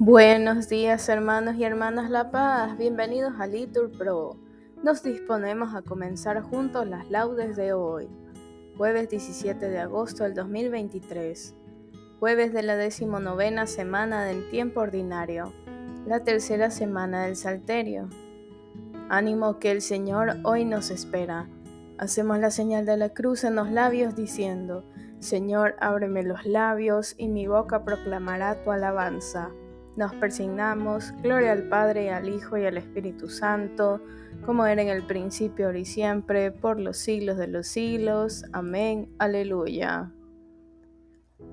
Buenos días hermanos y hermanas La Paz, bienvenidos a Litur Pro. Nos disponemos a comenzar juntos las laudes de hoy, jueves 17 de agosto del 2023, jueves de la decimonovena semana del tiempo ordinario, la tercera semana del Salterio. Ánimo que el Señor hoy nos espera. Hacemos la señal de la cruz en los labios diciendo, Señor, ábreme los labios y mi boca proclamará tu alabanza. Nos persignamos, gloria al Padre, al Hijo y al Espíritu Santo, como era en el principio, ahora y siempre, por los siglos de los siglos. Amén. Aleluya.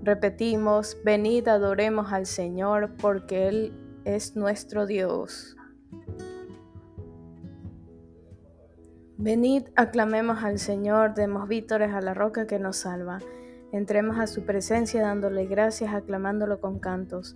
Repetimos, venid adoremos al Señor, porque Él es nuestro Dios. Venid, aclamemos al Señor, demos vítores a la roca que nos salva. Entremos a su presencia dándole gracias, aclamándolo con cantos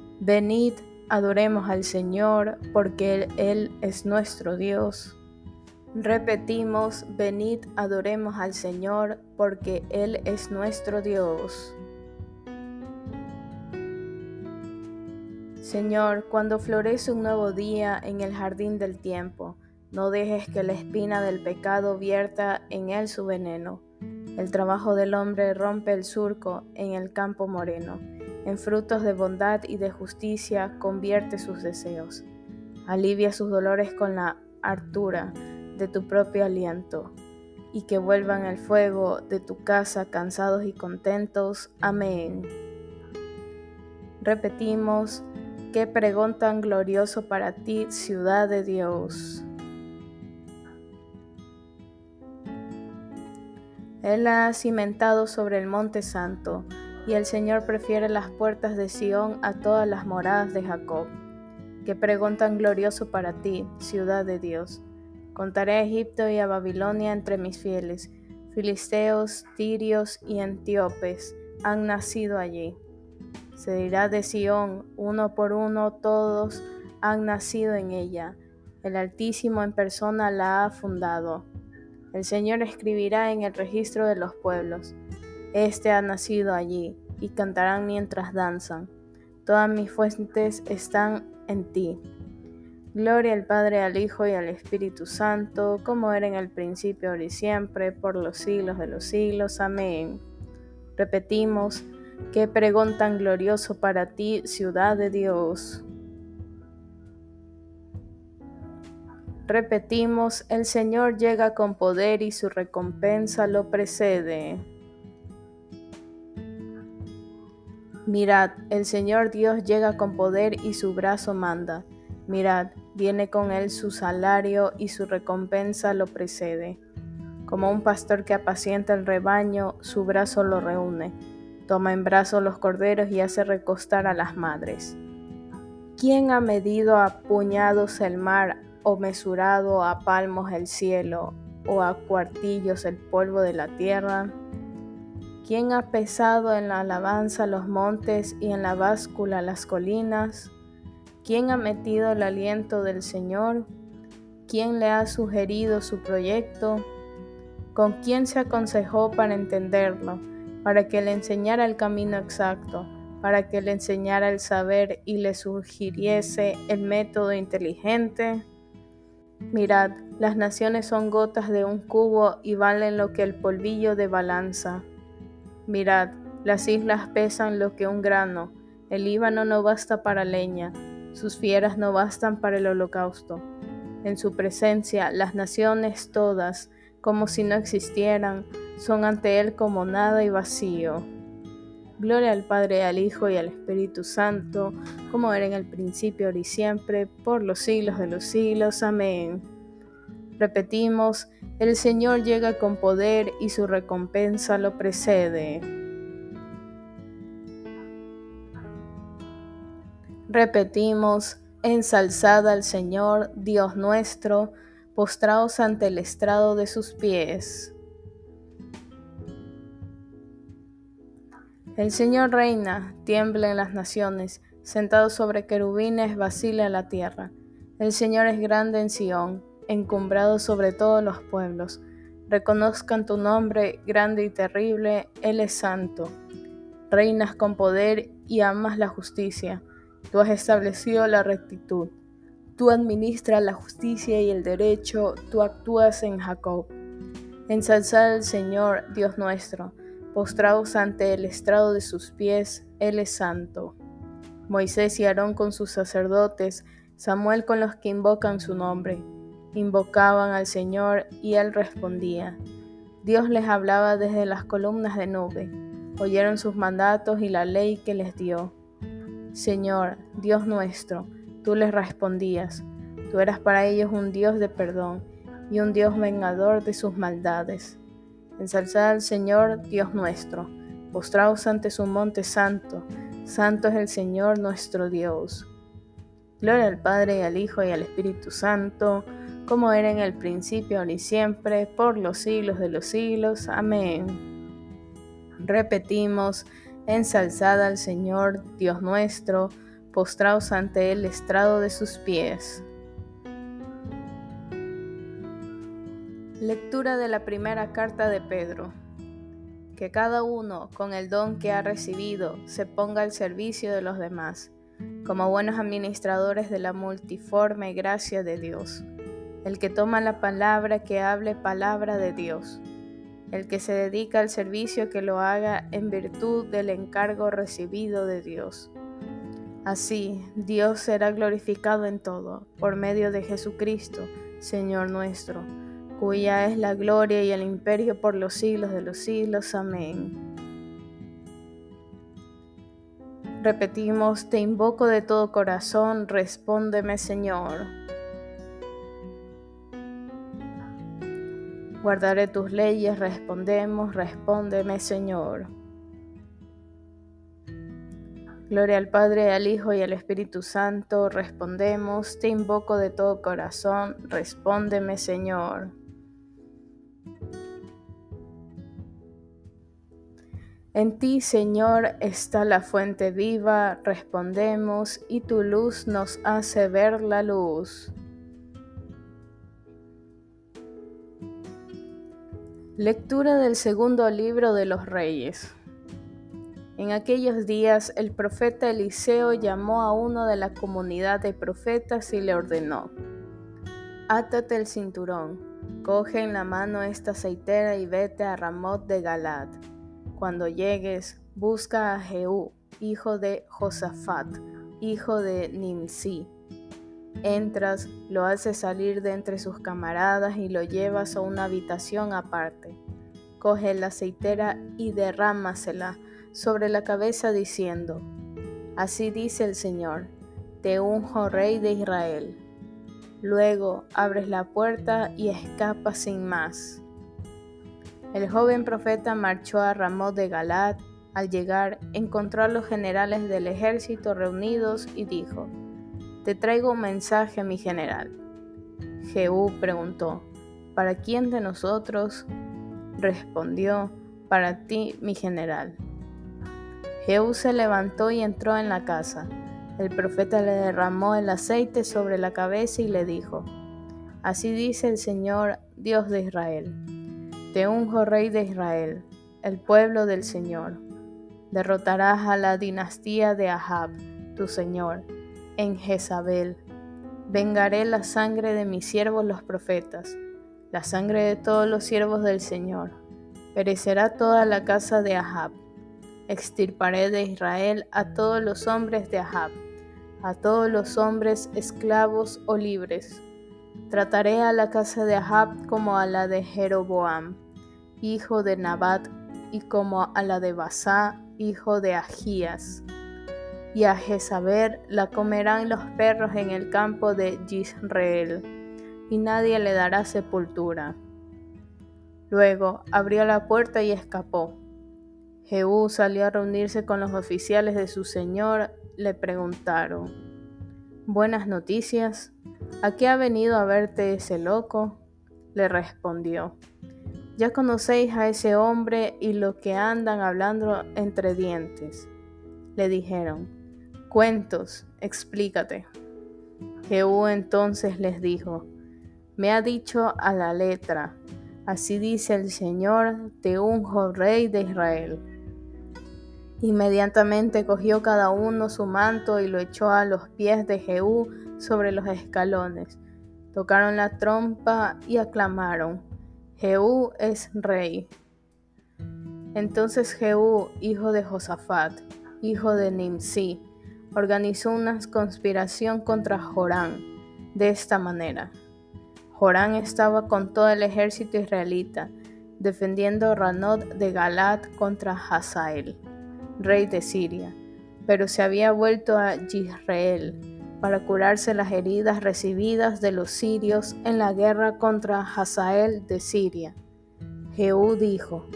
Venid, adoremos al Señor, porque Él, es nuestro Dios. Repetimos, venid, adoremos al Señor, porque Él es nuestro Dios. Señor, cuando florece un nuevo día en el jardín del tiempo, no dejes que la espina del pecado vierta en él su veneno. El trabajo del hombre rompe el surco en el campo moreno en frutos de bondad y de justicia convierte sus deseos. Alivia sus dolores con la hartura de tu propio aliento, y que vuelvan al fuego de tu casa cansados y contentos. Amén. Repetimos, qué pregón tan glorioso para ti, ciudad de Dios. Él ha cimentado sobre el monte santo el Señor prefiere las puertas de Sión a todas las moradas de Jacob. Qué pregón tan glorioso para ti, ciudad de Dios. Contaré a Egipto y a Babilonia entre mis fieles. Filisteos, tirios y antíopes han nacido allí. Se dirá de Sión, uno por uno, todos han nacido en ella. El Altísimo en persona la ha fundado. El Señor escribirá en el registro de los pueblos. Este ha nacido allí, y cantarán mientras danzan. Todas mis fuentes están en ti. Gloria al Padre, al Hijo y al Espíritu Santo, como era en el principio, ahora y siempre, por los siglos de los siglos. Amén. Repetimos, qué pregón tan glorioso para ti, ciudad de Dios. Repetimos, el Señor llega con poder y su recompensa lo precede. Mirad, el Señor Dios llega con poder y su brazo manda. Mirad, viene con él su salario y su recompensa lo precede. Como un pastor que apacienta el rebaño, su brazo lo reúne. Toma en brazos los corderos y hace recostar a las madres. ¿Quién ha medido a puñados el mar o mesurado a palmos el cielo o a cuartillos el polvo de la tierra? ¿Quién ha pesado en la alabanza los montes y en la báscula las colinas? ¿Quién ha metido el aliento del Señor? ¿Quién le ha sugerido su proyecto? ¿Con quién se aconsejó para entenderlo? Para que le enseñara el camino exacto, para que le enseñara el saber y le sugiriese el método inteligente. Mirad, las naciones son gotas de un cubo y valen lo que el polvillo de balanza. Mirad, las islas pesan lo que un grano, el Líbano no basta para leña, sus fieras no bastan para el holocausto. En su presencia las naciones todas, como si no existieran, son ante Él como nada y vacío. Gloria al Padre, al Hijo y al Espíritu Santo, como era en el principio, ahora y siempre, por los siglos de los siglos. Amén. Repetimos, el Señor llega con poder y su recompensa lo precede. Repetimos, ensalzada al Señor, Dios nuestro, postraos ante el estrado de sus pies. El Señor reina, tiembla en las naciones, sentado sobre querubines, vacila la tierra. El Señor es grande en Sión, encumbrado sobre todos los pueblos. Reconozcan tu nombre, grande y terrible, Él es santo. Reinas con poder y amas la justicia Tú has establecido la rectitud. Tú administras la justicia y el derecho. Tú actúas en Jacob. Ensalzad al Señor, Dios nuestro. Postraos ante el estrado de sus pies. Él es santo. Moisés y Aarón con sus sacerdotes, Samuel con los que invocan su nombre. Invocaban al Señor y él respondía. Dios les hablaba desde las columnas de nube. Oyeron sus mandatos y la ley que les dio. Señor, Dios nuestro, tú les respondías, tú eras para ellos un Dios de perdón y un Dios vengador de sus maldades. Ensalzad al Señor, Dios nuestro, postraos ante su monte santo, santo es el Señor nuestro Dios. Gloria al Padre y al Hijo y al Espíritu Santo, como era en el principio, ahora y siempre, por los siglos de los siglos. Amén. Repetimos, ensalzada al Señor Dios nuestro, postraos ante el estrado de sus pies. Lectura de la primera carta de Pedro. Que cada uno, con el don que ha recibido, se ponga al servicio de los demás, como buenos administradores de la multiforme gracia de Dios. El que toma la palabra, que hable palabra de Dios el que se dedica al servicio que lo haga en virtud del encargo recibido de Dios. Así, Dios será glorificado en todo, por medio de Jesucristo, Señor nuestro, cuya es la gloria y el imperio por los siglos de los siglos. Amén. Repetimos, te invoco de todo corazón, respóndeme Señor. Guardaré tus leyes, respondemos, respóndeme Señor. Gloria al Padre, al Hijo y al Espíritu Santo, respondemos, te invoco de todo corazón, respóndeme Señor. En ti, Señor, está la fuente viva, respondemos, y tu luz nos hace ver la luz. Lectura del segundo libro de los Reyes. En aquellos días el profeta Eliseo llamó a uno de la comunidad de profetas y le ordenó, Átate el cinturón, coge en la mano esta aceitera y vete a Ramot de Galad. Cuando llegues, busca a Jehú, hijo de Josafat, hijo de Nimsi Entras, lo haces salir de entre sus camaradas y lo llevas a una habitación aparte. Coge la aceitera y derrámasela sobre la cabeza diciendo, Así dice el Señor, te unjo rey de Israel. Luego abres la puerta y escapas sin más. El joven profeta marchó a Ramón de Galat. Al llegar, encontró a los generales del ejército reunidos y dijo, te traigo un mensaje, mi general. Jehú preguntó, ¿para quién de nosotros? Respondió, para ti, mi general. Jehú se levantó y entró en la casa. El profeta le derramó el aceite sobre la cabeza y le dijo, Así dice el Señor, Dios de Israel. Te unjo rey de Israel, el pueblo del Señor. Derrotarás a la dinastía de Ahab, tu Señor en Jezabel. Vengaré la sangre de mis siervos los profetas, la sangre de todos los siervos del Señor. Perecerá toda la casa de Ahab. Extirparé de Israel a todos los hombres de Ahab, a todos los hombres, esclavos o libres. Trataré a la casa de Ahab como a la de Jeroboam, hijo de Nabat, y como a la de Basá, hijo de Agías. Y a Jezabel la comerán los perros en el campo de Yisrael, y nadie le dará sepultura. Luego abrió la puerta y escapó. Jehú salió a reunirse con los oficiales de su señor. Le preguntaron, ¿Buenas noticias? ¿A qué ha venido a verte ese loco? Le respondió, ya conocéis a ese hombre y lo que andan hablando entre dientes. Le dijeron, cuentos, explícate. Jehú entonces les dijo, me ha dicho a la letra, así dice el Señor, te unjo rey de Israel. Inmediatamente cogió cada uno su manto y lo echó a los pies de Jehú sobre los escalones. Tocaron la trompa y aclamaron, Jehú es rey. Entonces Jehú, hijo de Josafat, hijo de Nimsi, organizó una conspiración contra Jorán de esta manera. Jorán estaba con todo el ejército israelita, defendiendo Ranot de Galat contra Hazael rey de Siria, pero se había vuelto a Israel para curarse las heridas recibidas de los sirios en la guerra contra Hazael de Siria. Jehú dijo,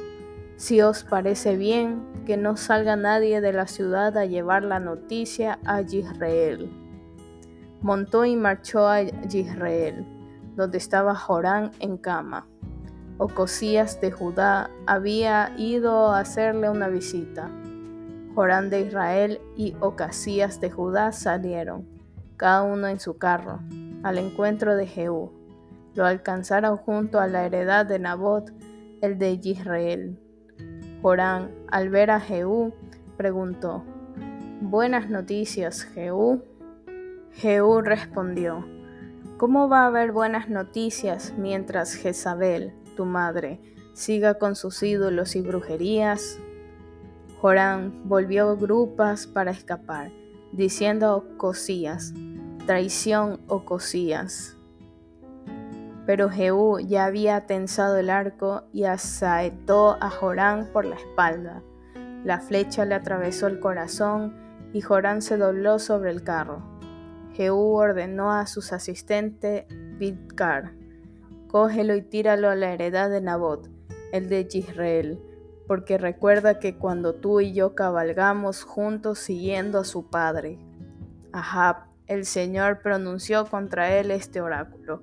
Si os parece bien, que no salga nadie de la ciudad a llevar la noticia a Israel. Montó y marchó a Israel, donde estaba Jorán en cama. Ocosías de Judá había ido a hacerle una visita. Jorán de Israel y Ocasías de Judá salieron, cada uno en su carro, al encuentro de Jehú. Lo alcanzaron junto a la heredad de Nabot, el de Israel. Jorán, al ver a Jehú, preguntó, Buenas noticias, Jehú. Jehú respondió, ¿Cómo va a haber buenas noticias mientras Jezabel, tu madre, siga con sus ídolos y brujerías? Jorán volvió grupas para escapar, diciendo Cosías, traición o Cosías. Pero Jehú ya había tensado el arco y asaetó a Jorán por la espalda. La flecha le atravesó el corazón y Jorán se dobló sobre el carro. Jehú ordenó a sus asistentes Bidkar, cógelo y tíralo a la heredad de Nabot, el de Israel porque recuerda que cuando tú y yo cabalgamos juntos siguiendo a su padre, Ahab, el Señor pronunció contra él este oráculo.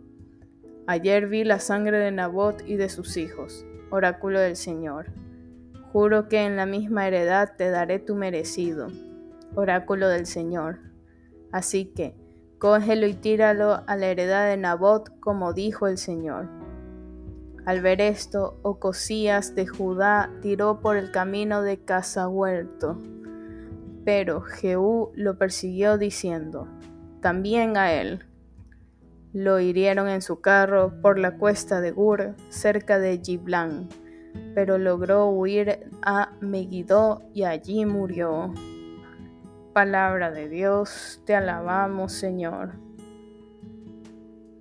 Ayer vi la sangre de Nabot y de sus hijos, oráculo del Señor. Juro que en la misma heredad te daré tu merecido, oráculo del Señor. Así que, cógelo y tíralo a la heredad de Nabot como dijo el Señor. Al ver esto, Ocosías de Judá tiró por el camino de Casahuerto. Pero Jehú lo persiguió diciendo, también a él. Lo hirieron en su carro por la cuesta de Gur, cerca de Giblán, pero logró huir a Megiddo y allí murió. Palabra de Dios, te alabamos Señor.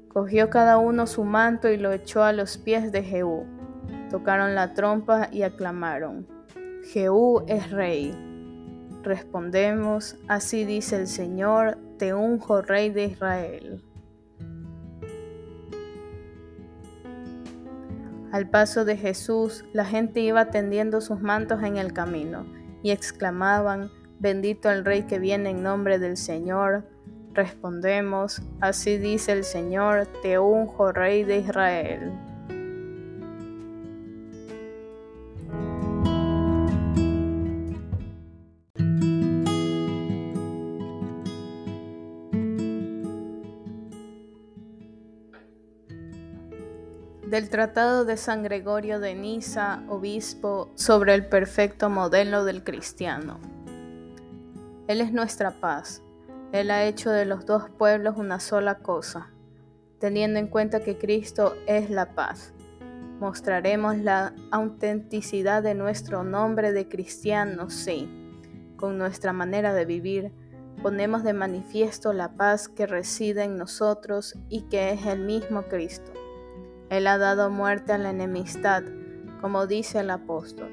Cogió cada uno su manto y lo echó a los pies de Jehú. Tocaron la trompa y aclamaron, Jehú es rey. Respondemos, así dice el Señor, te unjo rey de Israel. Al paso de Jesús, la gente iba tendiendo sus mantos en el camino y exclamaban, bendito el rey que viene en nombre del Señor, Respondemos, así dice el Señor, te unjo rey de Israel. Del Tratado de San Gregorio de Niza, obispo, sobre el perfecto modelo del cristiano. Él es nuestra paz él ha hecho de los dos pueblos una sola cosa, teniendo en cuenta que Cristo es la paz. Mostraremos la autenticidad de nuestro nombre de cristiano, sí, con nuestra manera de vivir, ponemos de manifiesto la paz que reside en nosotros y que es el mismo Cristo. Él ha dado muerte a la enemistad, como dice el apóstol.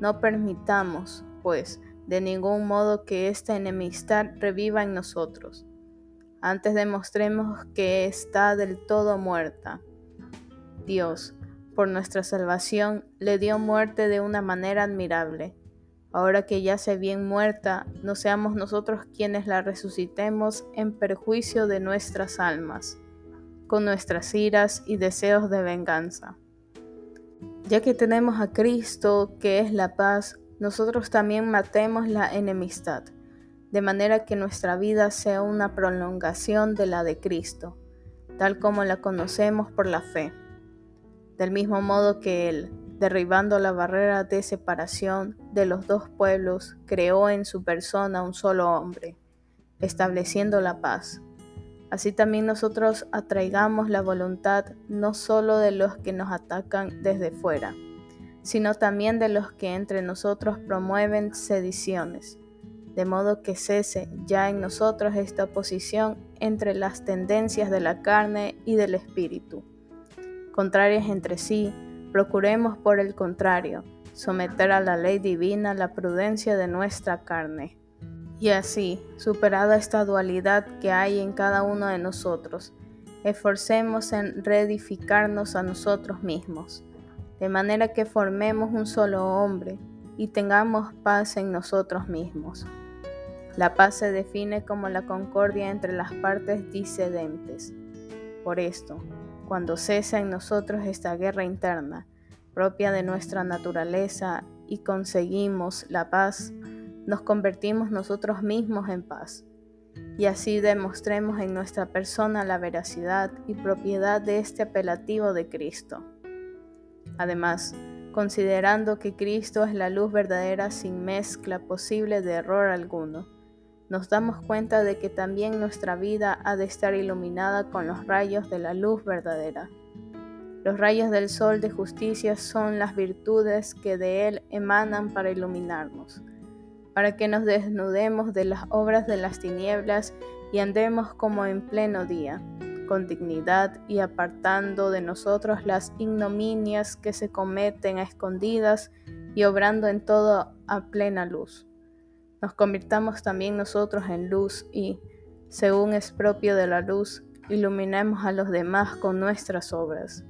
No permitamos, pues, de ningún modo que esta enemistad reviva en nosotros. Antes demostremos que está del todo muerta. Dios, por nuestra salvación, le dio muerte de una manera admirable Ahora que ya se bien muerta, no seamos nosotros quienes la resucitemos en perjuicio de nuestras almas, con nuestras iras y deseos de venganza. Ya que tenemos a Cristo, que es la paz, nosotros también matemos la enemistad, de manera que nuestra vida sea una prolongación de la de Cristo, tal como la conocemos por la fe. Del mismo modo que Él, derribando la barrera de separación de los dos pueblos, creó en su persona un solo hombre, estableciendo la paz. Así también nosotros atraigamos la voluntad no solo de los que nos atacan desde fuera, sino también de los que entre nosotros promueven sediciones, de modo que cese ya en nosotros esta oposición entre las tendencias de la carne y del espíritu, contrarias entre sí, Procuremos, por el contrario, someter a la ley divina la prudencia de nuestra carne. Y así, superada esta dualidad que hay en cada uno de nosotros, esforcemos en reedificarnos a nosotros mismos, de manera que formemos un solo hombre y tengamos paz en nosotros mismos. La paz se define como la concordia entre las partes disidentes. Por esto, cuando cesa en nosotros esta guerra interna, propia de nuestra naturaleza, y conseguimos la paz, nos convertimos nosotros mismos en paz. Y así demostremos en nuestra persona la veracidad y propiedad de este apelativo de Cristo. Además, considerando que Cristo es la luz verdadera sin mezcla posible de error alguno, nos damos cuenta de que también nuestra vida ha de estar iluminada con los rayos de la luz verdadera. Los rayos del sol de justicia son las virtudes que de él emanan para iluminarnos, para que nos desnudemos de las obras de las tinieblas y andemos como en pleno día, con dignidad y apartando de nosotros las ignominias que se cometen a escondidas y obrando en todo a plena luz nos convirtamos también nosotros en luz y, según es propio de la luz, iluminemos a los demás con nuestras obras.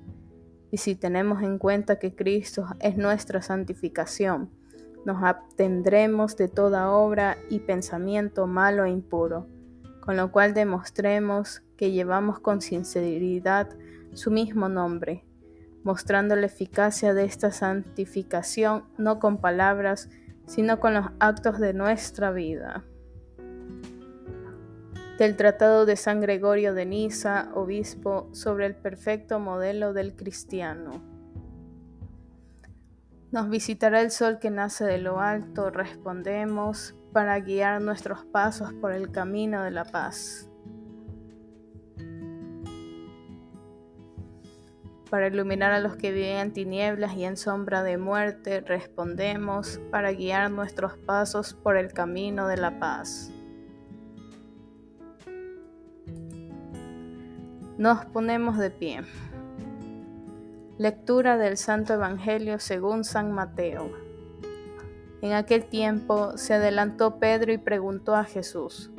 Y si tenemos en cuenta que Cristo es nuestra santificación, nos abtendremos de toda obra y pensamiento malo e impuro, con lo cual demostremos que llevamos con sinceridad su mismo nombre, mostrando la eficacia de esta santificación no con palabras, sino con los actos de nuestra vida. Del Tratado de San Gregorio de Niza, obispo, sobre el perfecto modelo del cristiano. Nos visitará el sol que nace de lo alto, respondemos, para guiar nuestros pasos por el camino de la paz. para iluminar a los que viven en tinieblas y en sombra de muerte, respondemos para guiar nuestros pasos por el camino de la paz. Nos ponemos de pie. Lectura del Santo Evangelio según San Mateo. En aquel tiempo se adelantó Pedro y preguntó a Jesús,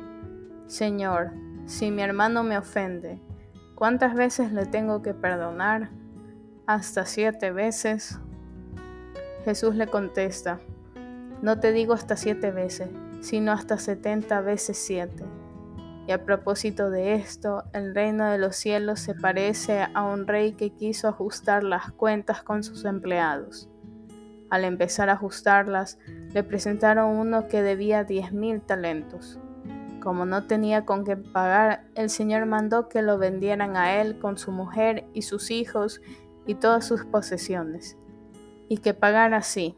Señor, si mi hermano me ofende, ¿cuántas veces le tengo que perdonar? hasta siete veces? Jesús le contesta, no te digo hasta siete veces, sino hasta setenta veces siete. Y a propósito de esto, el reino de los cielos se parece a un rey que quiso ajustar las cuentas con sus empleados. Al empezar a ajustarlas, le presentaron uno que debía diez mil talentos. Como no tenía con qué pagar, el Señor mandó que lo vendieran a él con su mujer y sus hijos y todas sus posesiones, y que pagara así.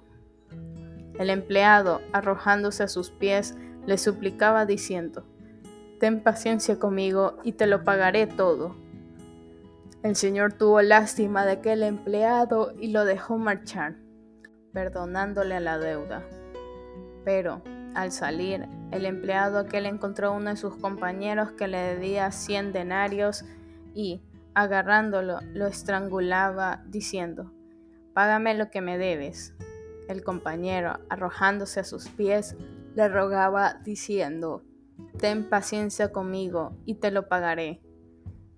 El empleado, arrojándose a sus pies, le suplicaba diciendo, Ten paciencia conmigo y te lo pagaré todo. El Señor tuvo lástima de aquel empleado y lo dejó marchar, perdonándole la deuda. Pero, Al salir, el empleado aquel encontró a uno de sus compañeros que le debía cien denarios y, agarrándolo, lo estrangulaba, diciendo, Págame lo que me debes. El compañero, arrojándose a sus pies, le rogaba, diciendo, Ten paciencia conmigo y te lo pagaré.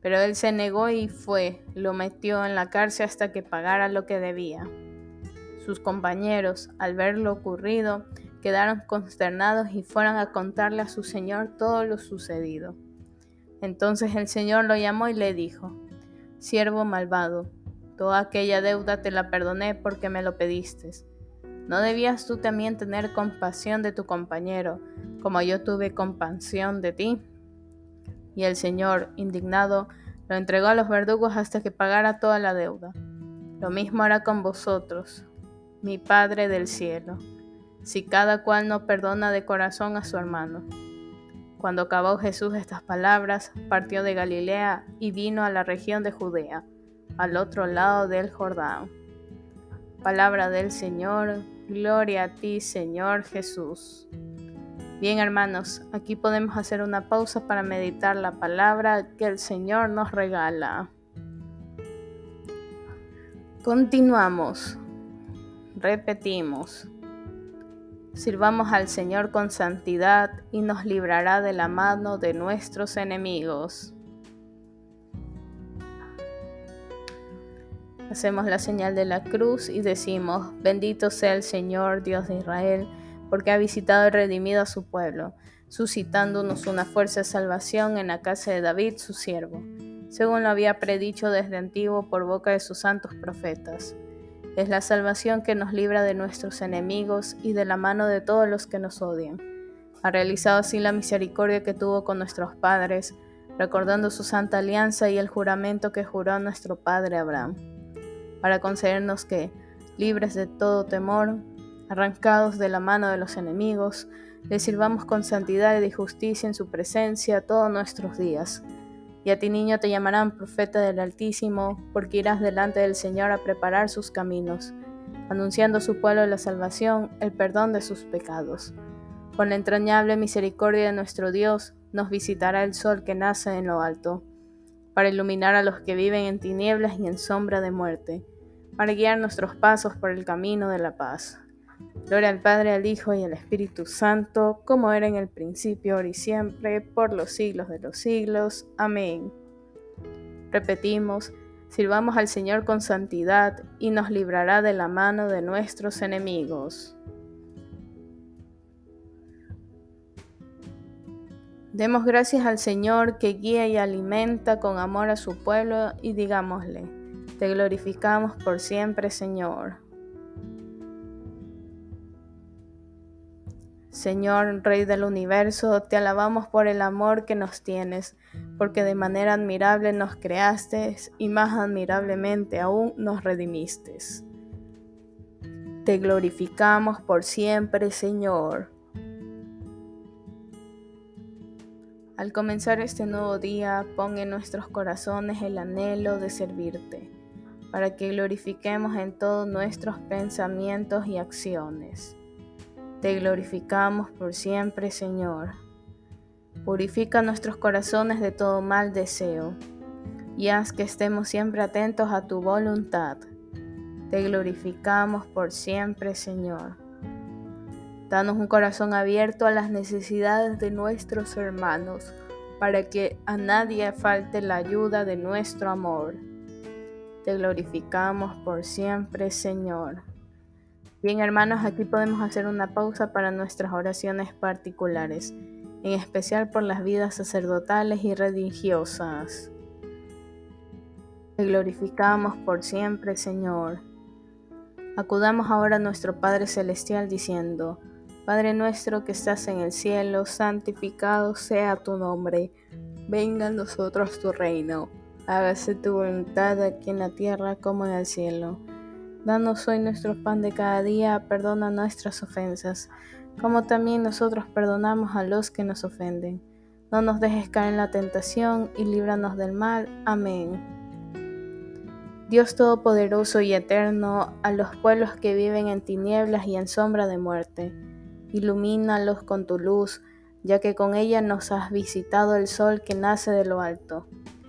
Pero él se negó y fue, lo metió en la cárcel hasta que pagara lo que debía. Sus compañeros, al ver lo ocurrido, quedaron consternados y fueron a contarle a su señor todo lo sucedido. Entonces el señor lo llamó y le dijo, Siervo malvado, toda aquella deuda te la perdoné porque me lo pediste. ¿No debías tú también tener compasión de tu compañero, como yo tuve compasión de ti? Y el Señor, indignado, lo entregó a los verdugos hasta que pagara toda la deuda. Lo mismo hará con vosotros, mi Padre del cielo si cada cual no perdona de corazón a su hermano. Cuando acabó Jesús estas palabras, partió de Galilea y vino a la región de Judea, al otro lado del Jordán. Palabra del Señor, gloria a ti Señor Jesús. Bien hermanos, aquí podemos hacer una pausa para meditar la palabra que el Señor nos regala. Continuamos. Repetimos. Sirvamos al Señor con santidad y nos librará de la mano de nuestros enemigos. Hacemos la señal de la cruz y decimos, bendito sea el Señor Dios de Israel, porque ha visitado y redimido a su pueblo, suscitándonos una fuerza de salvación en la casa de David, su siervo, según lo había predicho desde antiguo por boca de sus santos profetas es la salvación que nos libra de nuestros enemigos y de la mano de todos los que nos odian. Ha realizado así la misericordia que tuvo con nuestros padres, recordando su santa alianza y el juramento que juró nuestro padre Abraham, para concedernos que, libres de todo temor, arrancados de la mano de los enemigos, le sirvamos con santidad y justicia en su presencia todos nuestros días y a ti niño te llamarán profeta del Altísimo, porque irás delante del Señor a preparar sus caminos, anunciando a su pueblo la salvación, el perdón de sus pecados. Con la entrañable misericordia de nuestro Dios, nos visitará el sol que nace en lo alto, para iluminar a los que viven en tinieblas y en sombra de muerte, para guiar nuestros pasos por el camino de la paz. Gloria al Padre, al Hijo y al Espíritu Santo, como era en el principio, ahora y siempre, por los siglos de los siglos. Amén. Repetimos, sirvamos al Señor con santidad y nos librará de la mano de nuestros enemigos. Demos gracias al Señor que guía y alimenta con amor a su pueblo y digámosle, te glorificamos por siempre, Señor. Señor, Rey del universo, te alabamos por el amor que nos tienes, porque de manera admirable nos creaste y más admirablemente aún nos redimiste. Te glorificamos por siempre, Señor. Al comenzar este nuevo día, pon en nuestros corazones el anhelo de servirte, para que glorifiquemos en todos nuestros pensamientos y acciones. Te glorificamos por siempre, Señor. Purifica nuestros corazones de todo mal deseo y haz que estemos siempre atentos a tu voluntad. Te glorificamos por siempre, Señor. Danos un corazón abierto a las necesidades de nuestros hermanos, para que a nadie falte la ayuda de nuestro amor. Te glorificamos por siempre, Señor. Bien hermanos, aquí podemos hacer una pausa para nuestras oraciones particulares, en especial por las vidas sacerdotales y religiosas. Te glorificamos por siempre, Señor. Acudamos ahora a nuestro Padre Celestial diciendo, Padre nuestro que estás en el cielo, santificado sea tu nombre, venga a nosotros tu reino, hágase tu voluntad aquí en la tierra como en el cielo. Danos hoy nuestro pan de cada día, perdona nuestras ofensas, como también nosotros perdonamos a los que nos ofenden. No nos dejes caer en la tentación y líbranos del mal. Amén. Dios Todopoderoso y Eterno, a los pueblos que viven en tinieblas y en sombra de muerte, ilumínalos con tu luz, ya que con ella nos has visitado el sol que nace de lo alto,